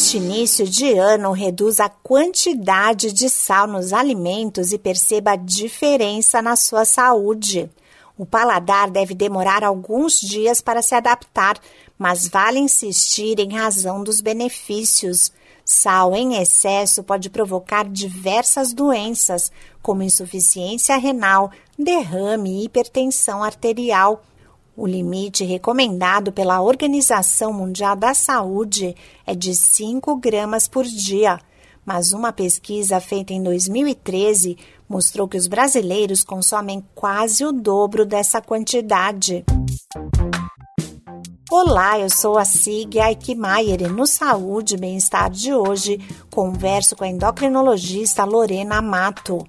Neste início de ano, reduza a quantidade de sal nos alimentos e perceba a diferença na sua saúde. O paladar deve demorar alguns dias para se adaptar, mas vale insistir em razão dos benefícios. Sal em excesso pode provocar diversas doenças, como insuficiência renal, derrame e hipertensão arterial. O limite recomendado pela Organização Mundial da Saúde é de 5 gramas por dia, mas uma pesquisa feita em 2013 mostrou que os brasileiros consomem quase o dobro dessa quantidade. Olá, eu sou a Sig Aikmaier e no Saúde e Bem-Estar de hoje converso com a endocrinologista Lorena Mato.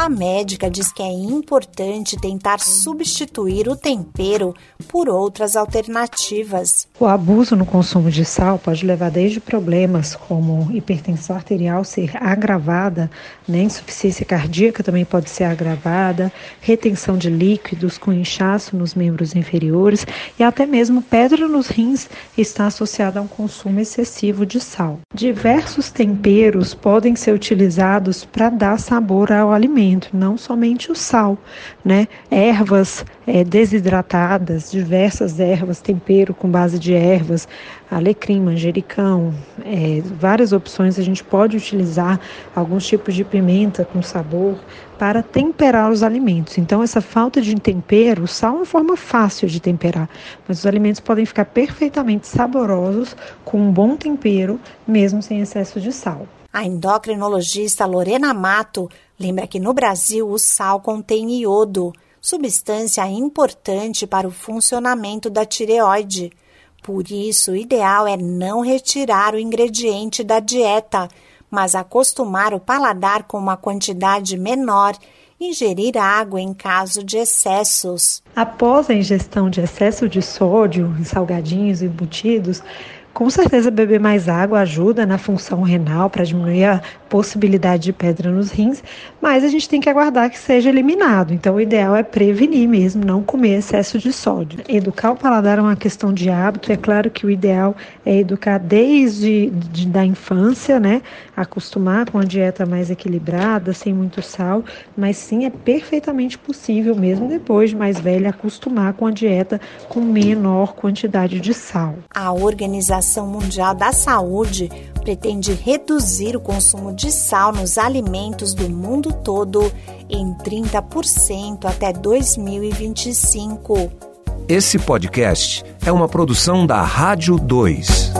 A médica diz que é importante tentar substituir o tempero por outras alternativas. O abuso no consumo de sal pode levar desde problemas como hipertensão arterial ser agravada, né? insuficiência cardíaca também pode ser agravada, retenção de líquidos com inchaço nos membros inferiores e até mesmo pedra nos rins está associada a um consumo excessivo de sal. Diversos temperos podem ser utilizados para dar sabor ao alimento alimento, não somente o sal, né? Ervas é, desidratadas, diversas ervas, tempero com base de ervas, alecrim, manjericão, é, várias opções. A gente pode utilizar alguns tipos de pimenta com sabor para temperar os alimentos. Então, essa falta de tempero, o sal é uma forma fácil de temperar, mas os alimentos podem ficar perfeitamente saborosos com um bom tempero, mesmo sem excesso de sal. A endocrinologista Lorena Mato lembra que no Brasil o sal contém iodo, substância importante para o funcionamento da tireoide. Por isso, o ideal é não retirar o ingrediente da dieta, mas acostumar o paladar com uma quantidade menor ingerir água em caso de excessos. Após a ingestão de excesso de sódio em salgadinhos e embutidos, com certeza, beber mais água ajuda na função renal para diminuir a possibilidade de pedra nos rins, mas a gente tem que aguardar que seja eliminado. Então, o ideal é prevenir mesmo, não comer excesso de sódio. Educar o paladar é uma questão de hábito. É claro que o ideal é educar desde de, da infância, né? Acostumar com a dieta mais equilibrada, sem muito sal, mas sim é perfeitamente possível, mesmo depois de mais velha, acostumar com a dieta com menor quantidade de sal. A organização Organização Mundial da Saúde pretende reduzir o consumo de sal nos alimentos do mundo todo em 30% até 2025. Esse podcast é uma produção da Rádio 2.